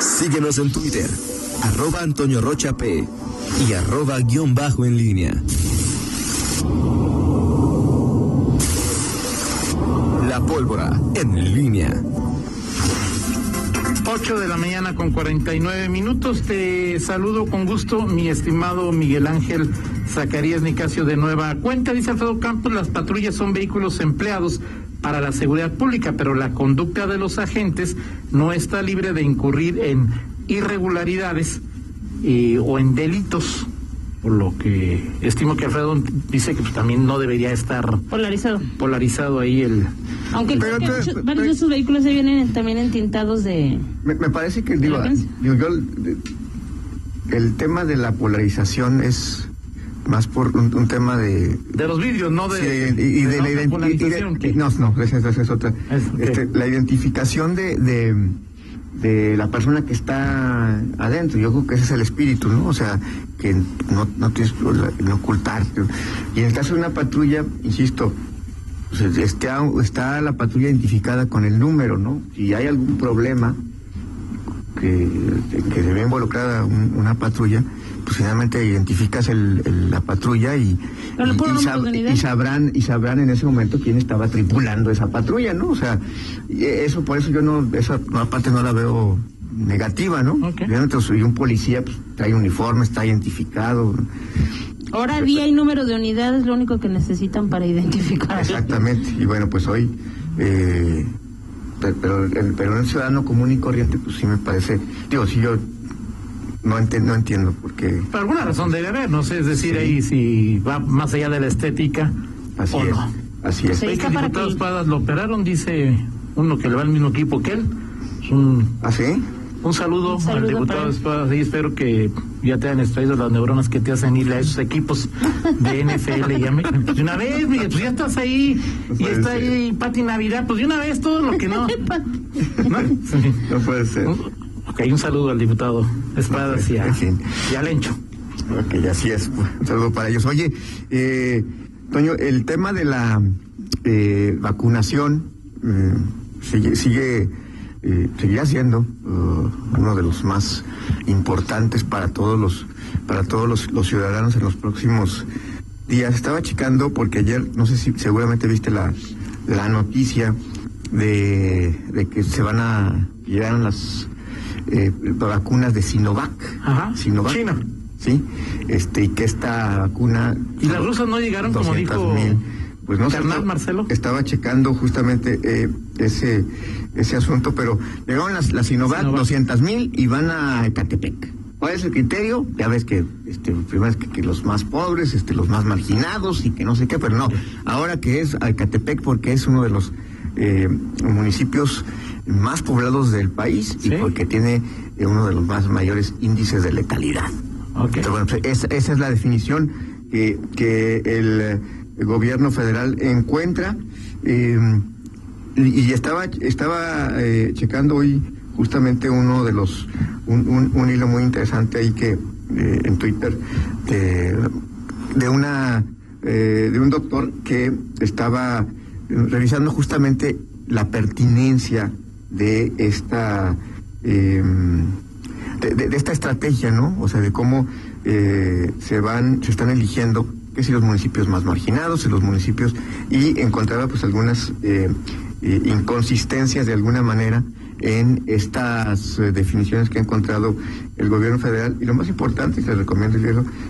Síguenos en Twitter, arroba Antonio Rocha P y arroba guion bajo en línea. La pólvora en línea. 8 de la mañana con 49 minutos. Te saludo con gusto, mi estimado Miguel Ángel Zacarías Nicasio de Nueva Cuenta. Dice Alfredo Campos, las patrullas son vehículos empleados para la seguridad pública, pero la conducta de los agentes no está libre de incurrir en irregularidades eh, o en delitos por lo que estimo que Alfredo dice que pues, también no debería estar polarizado. polarizado ahí el aunque que varios de esos vehículos se vienen también entintados de me, parece que digo, yo el tema de la polarización es más por un, tema de de los vídeos no de, y, de, la identificación no no esa, es otra este, la identificación de, de de la persona que está adentro. Yo creo que ese es el espíritu, ¿no? O sea, que no, no tienes que ocultarte. Y en el caso de una patrulla, insisto, pues, está, está la patrulla identificada con el número, ¿no? Si hay algún problema que, que se ve involucrada una patrulla, pues finalmente identificas el, la patrulla y, y, sabrán y sabrán en ese momento quién estaba tripulando esa patrulla, ¿no? O sea, eso por eso yo no esa parte no la veo negativa, ¿no? Okay. soy un policía, pues trae uniforme, está identificado. Ahora día y número de unidades lo único que necesitan para identificar. Exactamente. Y bueno, pues hoy eh, pero, el, pero el ciudadano común y corriente, pues sí me parece, digo, si yo no, no entiendo por qué. Por alguna razón debe haber, no sé, es decir, ahí si va más allá de la estética así o es, no. Así es. ¿Veis que diputados Espadas lo operaron? Dice uno que le va al mismo equipo que él. un... ¿Ah, sí? Un saludo, al diputado Espadas y espero que ya te hayan extraído las neuronas que te hacen ir a esos equipos de NFL. y pues de una vez, pues ya estás ahí, y está ahí Pati Navidad, pues de una vez todo lo que no. no, puede ser. Ok, un saludo al diputado Espadas y, a, y al Encho. Ok, así es. Un saludo para ellos. Oye, eh, Toño, el tema de la eh, vacunación eh, sigue, sigue eh, seguirá siendo uh, uno de los más importantes para todos los para todos los, ciudadanos en los próximos días. Estaba checando porque ayer, no sé si seguramente viste la, la noticia de, de que se van a llegar las eh, vacunas de Sinovac. Ajá. Sinovac. China. Sí, este, y que esta vacuna... ¿Y las rusas no llegaron como dijo pues no Bernal Marcelo? Estaba checando justamente eh, ese, ese asunto, pero llegaron las, las Sinovac, 200 mil y van a Ecatepec. ¿Cuál es el criterio? Ya ves que este, primero es que, los más pobres, este, los más marginados y que no sé qué, pero no. Ahora que es Ecatepec porque es uno de los eh, municipios más poblados del país y porque tiene eh, uno de los más mayores índices de letalidad. Okay. bueno, pues, esa, esa, es la definición que, que el, gobierno federal encuentra. Eh, y, estaba, estaba eh, checando hoy justamente uno de los, un, un, hilo muy interesante ahí que en Twitter de, de una, de un doctor que estaba revisando justamente la pertinencia de esta em, de, esta estrategia, ¿no? O sea, de cómo eh, se van, se están eligiendo que si los municipios más marginados, si los municipios y encontraba pues algunas eh, eh, inconsistencias de alguna manera en estas definiciones que ha encontrado el gobierno federal. Y lo más importante que les recomiendo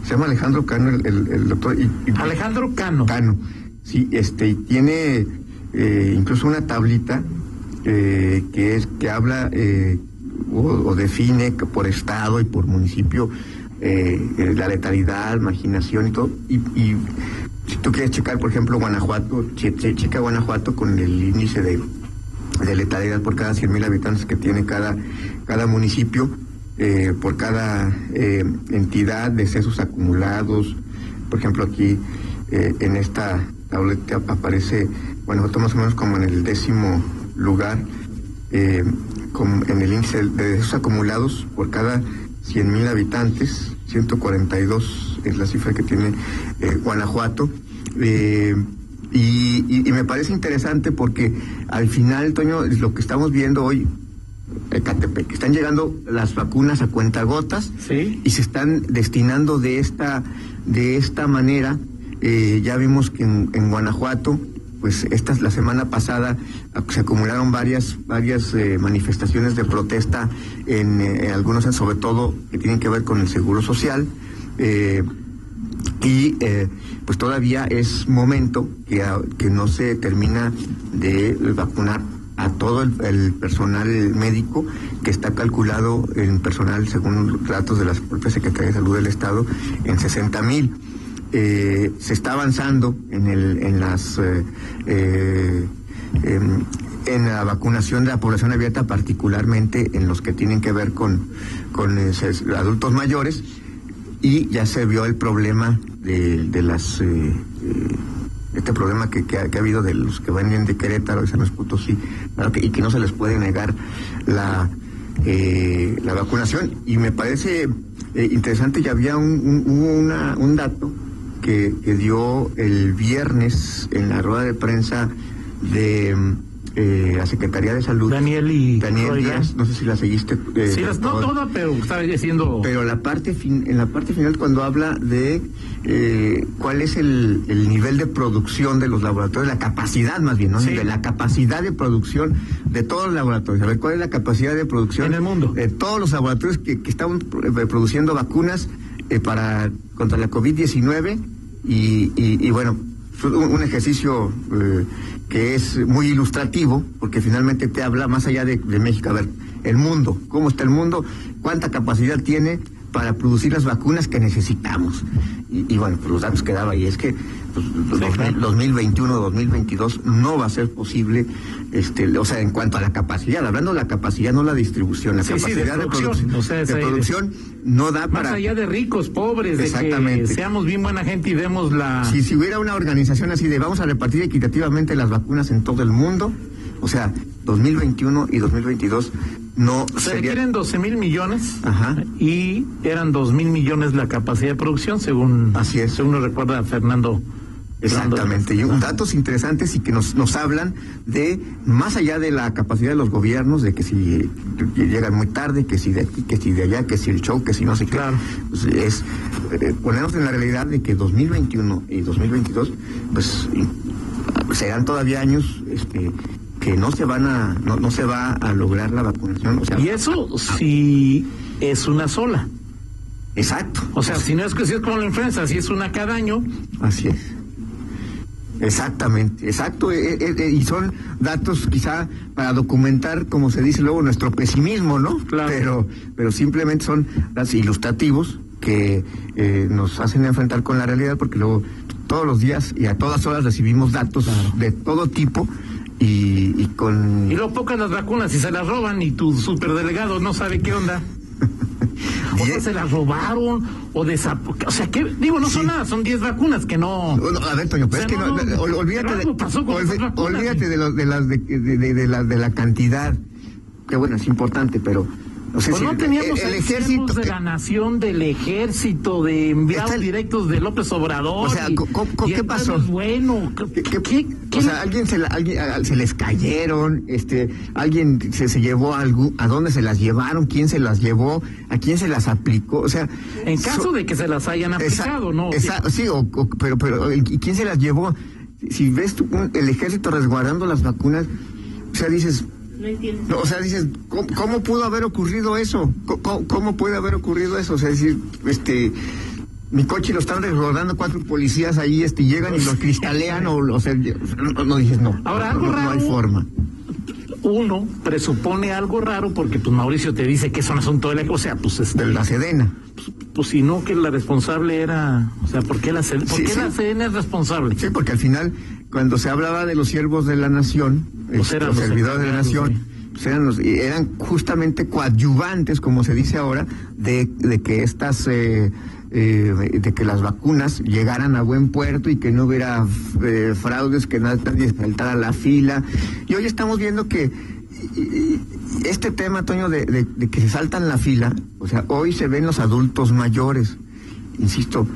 se llama Alejandro Cano el, doctor Alejandro Cano. Cano sí este y tiene incluso una tablita eh, que es que habla eh, o, define por estado y por municipio eh, la letalidad, marginación y todo. Y, si tú quieres checar, por ejemplo, Guanajuato, checa Guanajuato con el índice de, letalidad por cada 100.000 habitantes que tiene cada, cada municipio, por cada entidad, de decesos acumulados. Por ejemplo, aquí en esta tableta aparece Guanajuato más o menos como en el décimo lugar eh, en el índice de decesos acumulados por cada 100.000 habitantes, 142 es la cifra que tiene eh, Guanajuato. Eh, y, me parece interesante porque al final, Toño, lo que estamos viendo hoy, Ecatepec. Están llegando las vacunas a cuentagotas Sí. y se están destinando de esta, de esta manera. Eh, ya vimos que en, Guanajuato, pues esta la semana pasada ac- se acumularon varias, varias eh, manifestaciones de protesta en, eh, en algunos, sobre todo que tienen que ver con el seguro social. Y pues todavía es momento que, a- que no se termina de vacunar a todo el, el personal médico que está calculado en personal según los datos de la propia Secretaría de Salud del Estado en 60 mil. Eh, se está avanzando en, el, en las eh, eh, em, en la vacunación de la población abierta, particularmente en los que tienen que ver con, con eh, adultos mayores y ya se vio el problema de, de las eh, este problema que, que ha, que ha habido de los que vienen de Querétaro y San Luis que- y que no se les puede negar la eh, la vacunación. Y me parece eh, interesante ya había un, un, una- un dato que, que dio el viernes en la rueda de prensa de eh, la Secretaría de Salud Daniel y Daniel Roy Díaz Díaz. no sé si la seguiste eh, Sí, las- no toda, pero estaba diciendo. Pero la parte fin- en la parte final cuando habla de eh, cuál es el, el nivel de producción de los laboratorios, la capacidad más bien, ¿no? Sí. De la capacidad de producción de todos los laboratorios. A ver, ¿cuál es la capacidad de producción? En el mundo. De todos los laboratorios que, que están eh, produciendo vacunas eh, para contra la COVID-19 y, y, y bueno, un, ejercicio eh, que es muy ilustrativo porque finalmente te habla más allá de, México. A ver, el mundo, ¿cómo está el mundo? ¿Cuánta capacidad tiene para producir las vacunas que necesitamos? Y, y bueno, pues los datos que daba y es que pues, dos- claro. 2021, 2022 no va a ser posible, este, o sea, en cuanto a la capacidad, hablando de la capacidad, no la distribución, la Sí, sí, de capacidad de, producción, o sea, de producción no da Más para... allá de ricos, pobres, de que Exactamente. seamos bien buena gente y demos la. Si, si hubiera una organización así de vamos a repartir equitativamente las vacunas en todo el mundo, o sea, 2021 y 2022 no Se sería... requieren 12 mil millones Ajá. y eran 2 mil millones la capacidad de producción, según, Así es. según lo recuerda Fernando. Exactamente, y datos interesantes y que nos, nos hablan de, más allá de la capacidad de los gobiernos, de que si llegan muy tarde, que si de aquí, que si de allá, que si el show, que si no sé qué, Claro. pues, es eh, ponernos en la realidad de que 2021 y 2022, pues serán todavía años este, que no se van a, no, no se va a lograr la vacunación, o sea, Y eso sí es una sola. exacto, O sea, si no es que si es como la influenza, si es una cada año, Así es. Exactamente, exacto. eh, eh, eh, y son datos quizá para documentar, como se dice luego, nuestro pesimismo, ¿no? Claro. Pero, pero simplemente son datos ilustrativos que eh, nos hacen enfrentar con la realidad, porque luego todos los días y a todas horas recibimos datos de todo tipo y, y con... y luego pocas las vacunas y se las roban y tu superdelegado no sabe qué onda. O sea, se las robaron o desap... O sea, que digo, no son Sí. nada, son 10 vacunas que no... A ver, Toño, pero O es que no, no, no, ol- olvídate, de, pasó con vacunas. olvídate de, de, las, de, de, de- de la, de la cantidad, que bueno, es importante, pero... No sé Pues no teníamos el, ejército... de que- la nación, del ejército, de enviados el- directos de López Obrador. O sea, y- y ¿qué pasó? es bueno. ¿Qué- qué- ¿Qué- o sea, alguien se, la- alguien, a- se les cayeron, este, alguien se, se llevó algo, a dónde se las llevaron, quién se las llevó, a quién se las aplicó, o sea, En caso so- de que se las hayan esa- aplicado, ¿no? esa- sí, o- o- pero, pero, ¿y quién se las llevó? Si ves tú, el ejército resguardando las vacunas, o sea, dices, No entiendo. no, o sea, dices, ¿cómo, cómo pudo haber ocurrido eso? ¿Cómo, puede haber ocurrido eso? O sea, es decir, este, mi coche lo están resguardando cuatro policías ahí, este, llegan y los cristalean o, o sea, no, no dices no. Ahora, no, algo no hay raro. forma. Uno presupone algo raro porque pues Mauricio te dice que es un asunto de la... O sea, pues este, De la Sedena. pues no que la responsable era... O sea, ¿por qué la, C- por Sí, qué sí. la CN es responsable? Sí, porque al final, cuando se hablaba de los siervos de la nación, Pues este, eran los los servidores de la nación, pues eran, los- eran justamente coadyuvantes, como se dice ahora, de, de que estas, eh, eh, de que las vacunas llegaran a buen puerto y que no hubiera eh, fraudes, que nadie saltara la fila. Y hoy estamos viendo que este tema, Toño, de, de- de que se saltan la fila, o sea, hoy se ven los adultos mayores, insisto,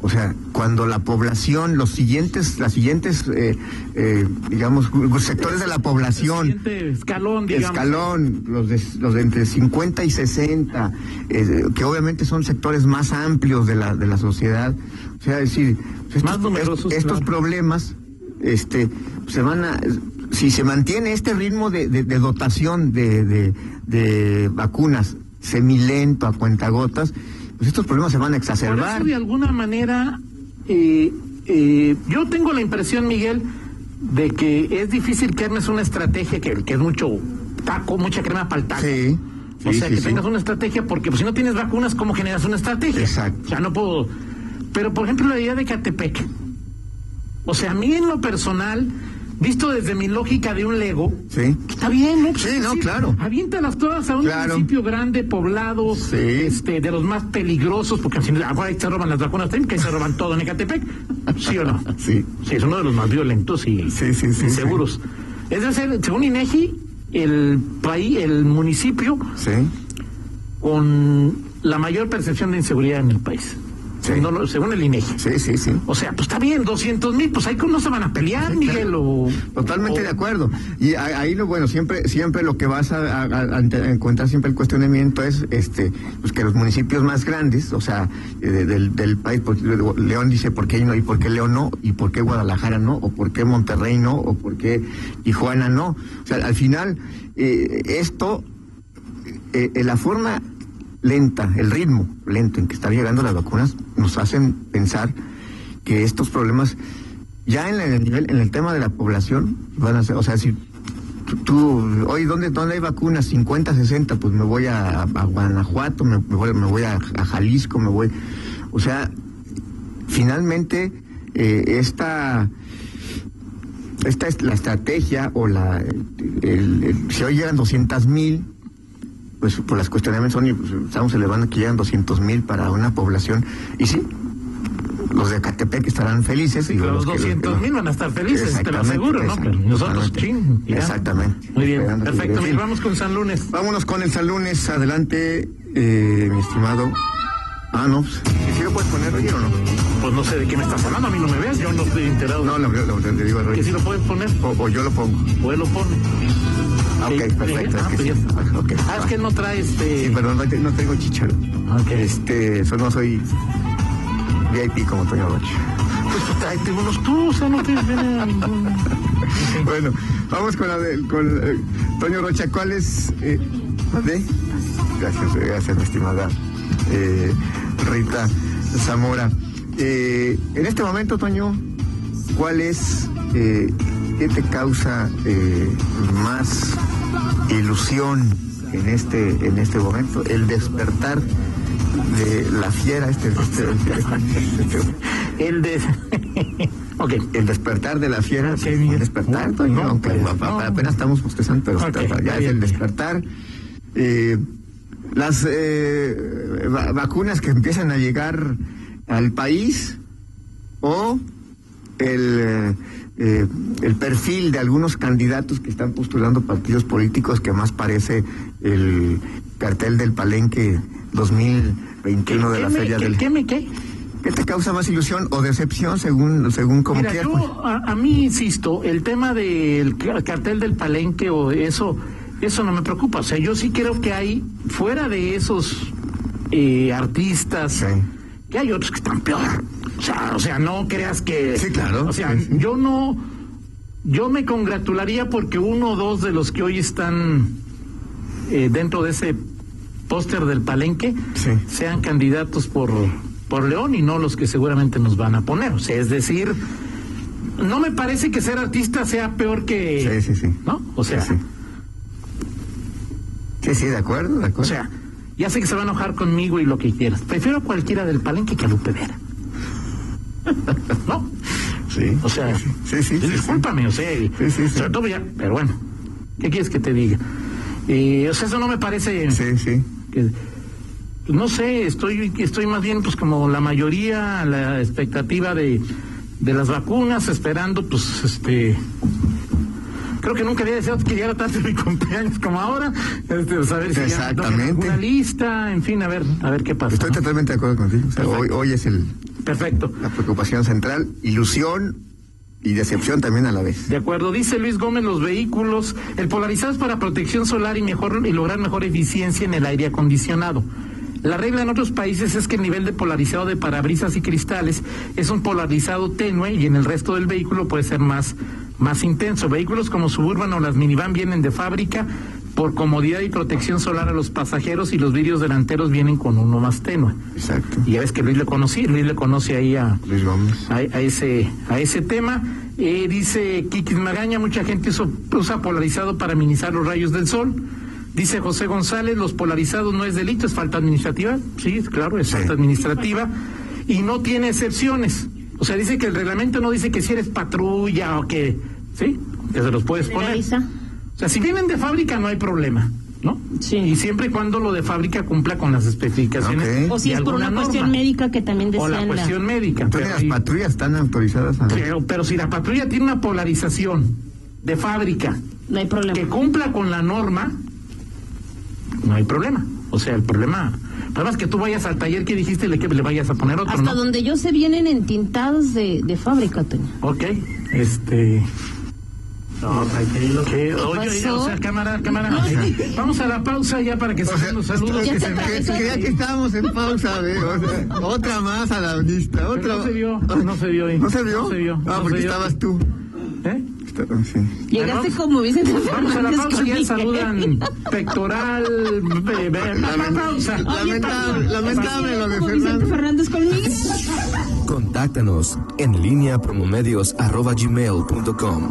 O sea, cuando la población, los siguientes, las siguientes, eh, eh, digamos, sectores de la población, escalón, digamos. escalón, los de, los de entre 50 y 60, eh, que obviamente son sectores más amplios de la, de la sociedad. O sea, es decir, estos, Más numerosos, estos claro. problemas este, se van a. Si se mantiene este ritmo de, de- de dotación de, de- vacunas semilento a cuentagotas, pues estos problemas se van a Por exacerbar. eso, de alguna manera, eh, eh, yo tengo la impresión, Miguel, de que es difícil que armes una estrategia que, que es mucho taco, mucha crema para el taco. Sí. O sí, sea, sí, que tengas una estrategia, porque pues, si no tienes vacunas, ¿cómo generas una estrategia? Exacto. O sea, no puedo. Pero, por ejemplo, la idea de Catepec. O sea, a mí en lo personal, visto desde mi lógica de un Lego, Sí. Está bien, ¿no? Sí, no, decir, claro. Aviéntalas todas a un Claro. municipio grande, poblado, Sí. este, de los más peligrosos, porque ahora ahí se roban las vacunas que se roban todo en Ecatepec. ¿Sí o no? Sí. Sí, es uno de los más violentos y, Sí, sí, sí, y seguros. Es decir, según INEGI, el país, el municipio Sí. con la mayor percepción de inseguridad en el país. Sí. No lo- según el INEGI. Sí, sí, sí. O sea, pues está bien, 200 mil, pues ahí no se van a pelear, Miguel, o... Totalmente o- de acuerdo. Y ahí lo bueno, siempre, siempre lo que vas a, a- encontrar siempre el cuestionamiento es, este, pues que los municipios más grandes, o sea, eh, de- del, del país, porque León dice por qué no y por qué León no y por qué Guadalajara no o por qué Monterrey no o por qué Tijuana no. O sea, al final eh, esto, eh, eh, la forma lenta, el ritmo lento en que están llegando las vacunas nos hacen pensar que estos problemas ya en el nivel, en el tema de la población, van a ser, o sea, si tú, oye, ¿dónde, ¿dónde hay vacunas? 50, 60, pues me voy a, Guanajuato, me, voy, me voy a, Jalisco, me voy. O sea, finalmente, eh, esta, esta es la estrategia o la, si hoy llegan 200 mil, pues por las cuestionamientos son, y, pues, estamos elevando que llegan 200 mil para una población, y sí, los de Catepec estarán felices. y Los que- 200 mil van a estar felices, te lo aseguro, ¿no? Pero nosotros, ching. ya. Exactamente. Muy bien, Esperando perfecto. Miguel, vamos con San Lunes. Vámonos con el San Lunes. Adelante, eh, mi estimado. Ah, no. pues, ¿Sí lo puedes poner, Roger, o no? Pues no sé de qué me estás hablando, a mí no me ves, yo no estoy enterado. No, lo, lo, le digo a Que Roger. si lo puedes poner, O, o yo lo pongo. o él lo pone. Ah, ok, perfecto. ah, es que pues sí. Ah, es que no trae este. Sí, perdón, no, te- no tengo chicharo. Ok. Este, eso no soy VIP como Toño Rocha. Pues tú tráete unos tú, o sea, no tienes viene ningún. Bueno, vamos con la de con, eh, Toño Rocha. ¿Cuál es? Eh, ¿de? Gracias, eh, gracias, mi estimada eh, Rita Zamora. Eh, en este momento, Toño, ¿cuál es, eh, qué te causa eh, más ilusión en este, en este momento? El despertar de la fiera, este, este- este- El de. ok. el despertar de la fiera, el despertar, No, no, pues, apenas estamos bostezando, pero Ok, está- ya es el despertar. Eh, las eh, va- vacunas que empiezan a llegar al país o el, eh, el perfil de algunos candidatos que están postulando partidos políticos que más parece el cartel del Palenque 2021 de la ¿Qué me- Feria del... ¿Qué me qué? ¿Qué te causa más ilusión o decepción según, según como Mira, quieras? pues? yo, a, a mí, insisto, el tema del ca- cartel del palenque o eso, eso no me preocupa. O sea, yo sí creo que hay, fuera de esos eh, artistas, Sí. que hay otros que están peor. O sea, o sea, no creas que... Sí, claro, O sea, sí, yo no... Yo me congratularía porque uno o dos de los que hoy están eh, dentro de ese póster del palenque Sí. sean candidatos por, por León y no los que seguramente nos van a poner. O sea, es decir, no me parece que ser artista sea peor que... Sí, sí, sí. ¿No? O sea, Sí, sí. Sí, sí, de acuerdo, de acuerdo. o sea, ya sé que se va a enojar conmigo y lo que quieras. Prefiero a cualquiera del palenque que a Lupe Vera. ¿No? sí. O sea, sí, sí, discúlpame, o sea, y- Sí, sí, sí. sobre todo ya, pero bueno, ¿qué quieres que te diga? Eh, o sea, eso no me parece Sí, sí. que no sé, estoy estoy más bien pues como la mayoría la expectativa de, de las vacunas, esperando pues este creo que nunca había deseado que llegara tanto mi cumpleaños como ahora, este, si ya Exactamente. una lista, en fin, a ver, a ver qué pasa. Estoy ¿no? totalmente de acuerdo contigo. O sea, hoy, hoy es el Perfecto. La preocupación central, ilusión y decepción también a la vez. De acuerdo, dice Luis Gómez, los vehículos, el polarizado es para protección solar y mejor y lograr mejor eficiencia en el aire acondicionado. La regla en otros países es que el nivel de polarizado de parabrisas y cristales es un polarizado tenue y en el resto del vehículo puede ser más, más intenso. Vehículos como Suburban o las minivan vienen de fábrica por comodidad y protección solar a los pasajeros y los vidrios delanteros vienen con uno más tenue. Exacto. Y ya ves que Luis le conocí, Luis le conoce ahí a, Luis Gómez. a, a ese a ese tema. Eh, dice Kikis Magaña, mucha gente usa, usa polarizado para minimizar los rayos del sol. Dice José González, los polarizados no es delito, es falta administrativa. Sí, claro, es Sí. falta administrativa. Y no tiene excepciones. O sea, dice que el reglamento no dice que si eres patrulla o que... ¿Sí? Que se los puedes poner. Legaliza. O sea, si vienen de fábrica no hay problema, ¿no? Sí. Y siempre y cuando lo de fábrica cumpla con las especificaciones. Ok. O si es por una cuestión norma. médica que también O la decían la- cuestión médica. Entonces pero las patrullas están autorizadas a... pero, pero si la patrulla tiene una polarización de fábrica No hay problema. que cumpla con la norma, no hay problema. O sea, el problema, el problema es que tú vayas al taller que dijiste le, que le vayas a poner otro, Hasta ¿no? donde yo sé vienen entintados de, de fábrica, Toño. Ok, este... No, tranquilo. Que, oye, oye, pasó? o sea, cámara, cámara. Vamos a la pausa ya para que se den los saludos Ya que se me... Creía que estábamos en pausa, ver, o sea, otra más a la lista, Pero otra no se vio, no se vio ahí. ¿No se vio? No se vio. Ah, no porque vio. estabas tú. ¿Eh? Sí. Llegaste como Vicente Vamos a la pausa, ya saludan pectoral, be- be- la pausa. Lamentable, lamentable lo de Vicente Fernández. Fernández con Miguel. Contáctanos en línea promomedios